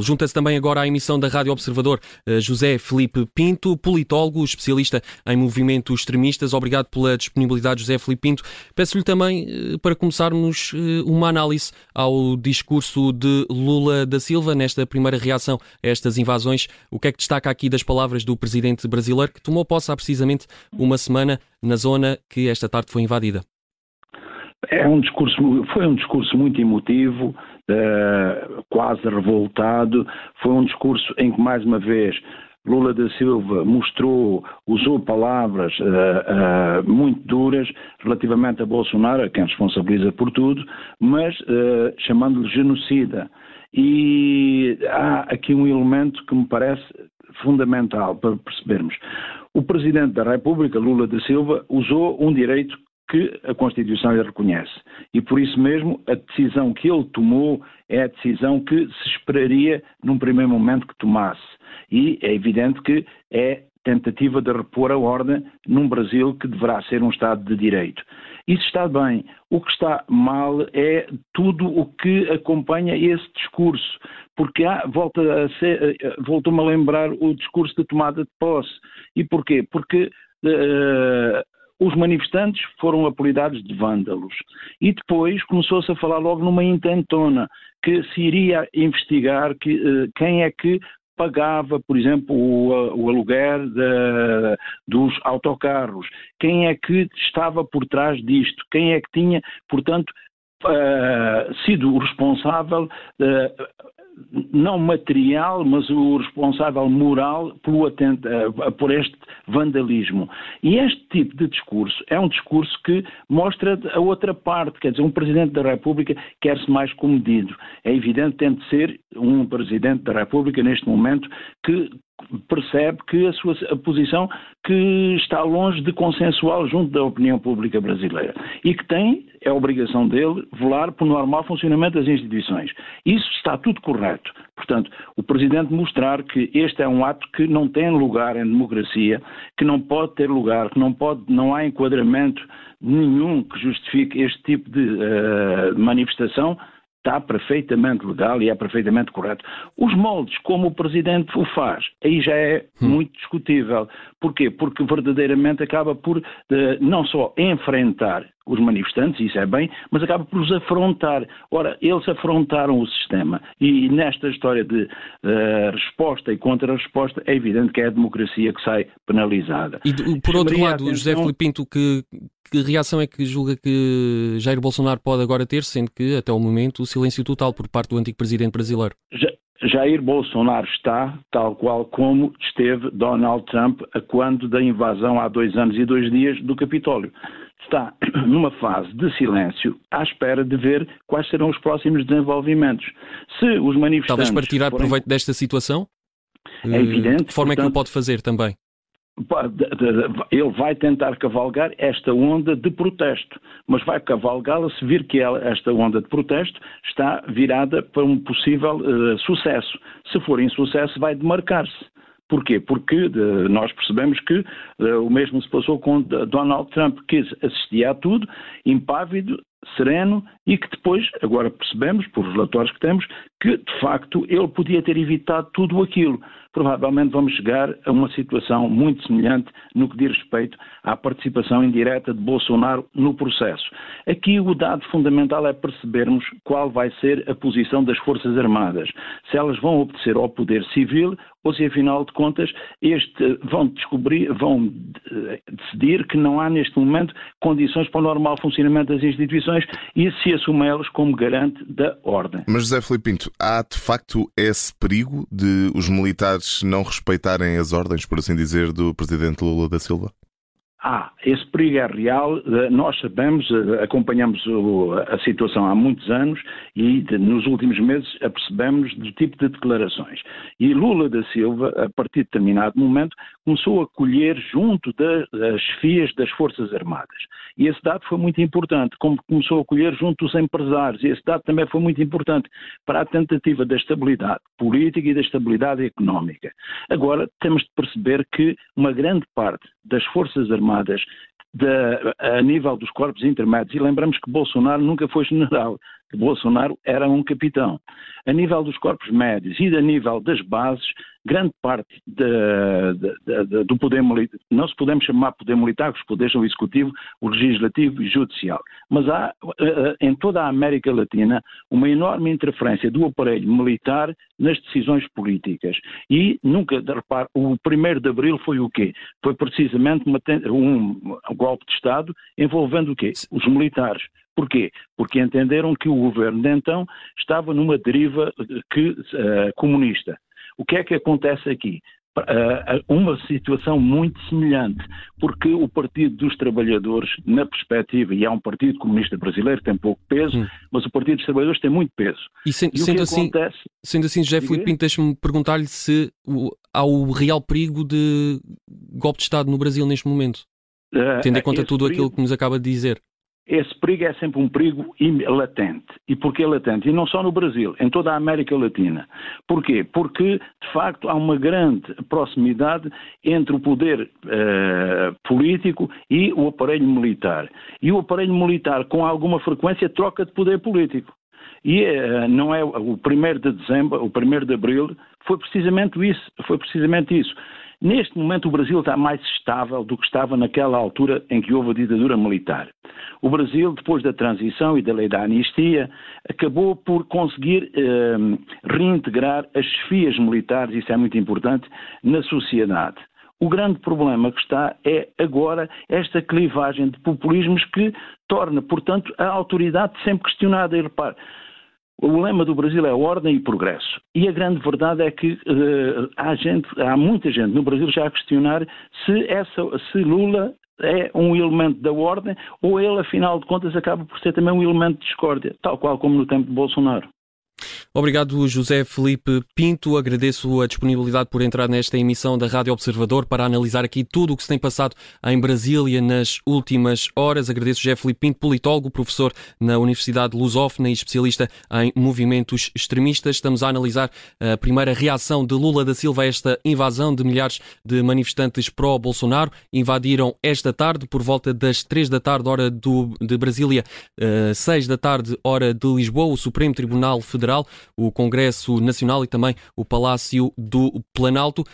Junta-se também agora à emissão da Rádio Observador eh, José Felipe Pinto, politólogo, especialista em movimentos extremistas. Obrigado pela disponibilidade, José Felipe Pinto. Peço-lhe também, eh, para começarmos, eh, uma análise ao discurso de Lula da Silva nesta primeira reação a estas invasões. O que é que destaca aqui das palavras do presidente brasileiro, que tomou posse há precisamente uma semana na zona que esta tarde foi invadida? É um discurso, foi um discurso muito emotivo, uh, quase revoltado. Foi um discurso em que, mais uma vez, Lula da Silva mostrou, usou palavras uh, uh, muito duras relativamente a Bolsonaro, a quem responsabiliza por tudo, mas uh, chamando-lhe genocida. E há aqui um elemento que me parece fundamental para percebermos. O Presidente da República, Lula da Silva, usou um direito que a Constituição lhe reconhece. E por isso mesmo, a decisão que ele tomou é a decisão que se esperaria num primeiro momento que tomasse. E é evidente que é tentativa de repor a ordem num Brasil que deverá ser um Estado de Direito. Isso está bem. O que está mal é tudo o que acompanha esse discurso, porque há, volta a ser, eh, voltou-me a lembrar o discurso de tomada de posse. E porquê? Porque uh, os manifestantes foram apelidados de vândalos. E depois começou-se a falar logo numa intentona, que se iria investigar que, uh, quem é que pagava, por exemplo, o, o aluguer de, dos autocarros, quem é que estava por trás disto, quem é que tinha, portanto, uh, sido o responsável uh, não material, mas o responsável moral eh, por este vandalismo. E este tipo de discurso é um discurso que mostra a outra parte, quer dizer, um Presidente da República quer-se mais comedido. É evidente tem de ser um Presidente da República neste momento que percebe que a sua a posição que está longe de consensual junto da opinião pública brasileira e que tem, é obrigação dele, velar pelo normal funcionamento das instituições. Isso está tudo correto. Portanto, o Presidente mostrar que este é um ato que não tem lugar em democracia, que não pode ter lugar, que não, pode, não há enquadramento nenhum que justifique este tipo de uh, manifestação, está perfeitamente legal e é perfeitamente correto. Os moldes, como o Presidente o faz, aí já é hum. muito discutível. Porquê? Porque verdadeiramente acaba por uh, não só enfrentar os manifestantes, isso é bem, mas acaba por os afrontar. Ora, eles afrontaram o sistema e nesta história de uh, resposta e contra-resposta é evidente que é a democracia que sai penalizada. E por outro lado, atenção... José Filipe Pinto, que, que reação é que julga que Jair Bolsonaro pode agora ter, sendo que até o momento o silêncio total por parte do antigo presidente brasileiro? Já... Jair Bolsonaro está tal qual como esteve Donald Trump a quando da invasão há dois anos e dois dias do Capitólio está numa fase de silêncio à espera de ver quais serão os próximos desenvolvimentos. Se os manifestantes. Talvez para tirar proveito desta situação? É evidente. De forma portanto, é que o pode fazer também? Ele vai tentar cavalgar esta onda de protesto, mas vai cavalgá-la se vir que ela, esta onda de protesto está virada para um possível uh, sucesso. Se for insucesso, vai demarcar-se. Porquê? Porque de, nós percebemos que de, o mesmo se passou com Donald Trump, que assistia a tudo, impávido, sereno e que depois, agora percebemos, por relatórios que temos, que de facto ele podia ter evitado tudo aquilo. Provavelmente vamos chegar a uma situação muito semelhante no que diz respeito à participação indireta de Bolsonaro no processo. Aqui o dado fundamental é percebermos qual vai ser a posição das Forças Armadas. Se elas vão obedecer ao poder civil ou se afinal de contas este, vão descobrir, vão eh, decidir que não há neste momento condições para o normal funcionamento das instituições e se assumê-los como garante da ordem. Mas José Filipe Pinto, há de facto esse perigo de os militares não respeitarem as ordens, por assim dizer, do presidente Lula da Silva? Ah, esse perigo é real. Eh, nós sabemos, eh, acompanhamos a situação há muitos anos e nos últimos meses apercebemos do tipo de declarações. E Lula da Silva, a partir de determinado momento, começou a colher junto das chefias das Forças Armadas. E esse dado foi muito importante, como começou a colher junto dos empresários. E esse dado também foi muito importante para a tentativa da estabilidade política e da estabilidade económica. Agora, temos de perceber que uma grande parte das Forças Armadas de, a nível dos corpos intermédios, e lembramos que Bolsonaro nunca foi general, Bolsonaro era um capitão. A nível dos corpos médios e a nível das bases, grande parte de, de, de, do poder militar, não se podemos chamar poder militar, os poderes são o executivo, o legislativo e o judicial. Mas há eh, eh, em toda a América Latina uma enorme interferência do aparelho militar nas decisões políticas. E nunca, repare, o 1 de abril foi o quê? Foi precisamente uma, um golpe de Estado envolvendo o quê? Os militares. Porquê? Porque entenderam que o governo de então estava numa deriva que, uh, comunista. O que é que acontece aqui? Uh, uma situação muito semelhante, porque o Partido dos Trabalhadores, na perspectiva, e é um Partido Comunista Brasileiro que tem pouco peso, hum. mas o Partido dos Trabalhadores tem muito peso. E, se, e sendo, assim, acontece... sendo assim, José Filipe Pinto, deixa-me perguntar-lhe se há o real perigo de golpe de Estado no Brasil neste momento, uh, tendo em conta tudo perigo... aquilo que nos acaba de dizer esse perigo é sempre um perigo latente. E porquê latente? E não só no Brasil, em toda a América Latina. Porquê? Porque, de facto, há uma grande proximidade entre o poder uh, político e o aparelho militar. E o aparelho militar, com alguma frequência, troca de poder político. E uh, não é o 1 de dezembro, o 1 de abril, foi precisamente isso. Foi precisamente isso. Neste momento, o Brasil está mais estável do que estava naquela altura em que houve a ditadura militar. O Brasil, depois da transição e da lei da anistia, acabou por conseguir eh, reintegrar as chefias militares, isso é muito importante, na sociedade. O grande problema que está é agora esta clivagem de populismos que torna, portanto, a autoridade sempre questionada. E repare, o lema do Brasil é ordem e progresso. E a grande verdade é que uh, há, gente, há muita gente no Brasil já a questionar se, essa, se Lula é um elemento da ordem ou ele, afinal de contas, acaba por ser também um elemento de discórdia, tal qual como no tempo de Bolsonaro. Obrigado, José Felipe Pinto. Agradeço a disponibilidade por entrar nesta emissão da Rádio Observador para analisar aqui tudo o que se tem passado em Brasília nas últimas horas. Agradeço José Felipe Pinto, politólogo, professor na Universidade Lusófona e especialista em movimentos extremistas. Estamos a analisar a primeira reação de Lula da Silva a esta invasão de milhares de manifestantes pró-Bolsonaro. Invadiram esta tarde, por volta das três da tarde, hora do, de Brasília, uh, seis da tarde, hora de Lisboa, o Supremo Tribunal Federal o Congresso Nacional e também o Palácio do Planalto.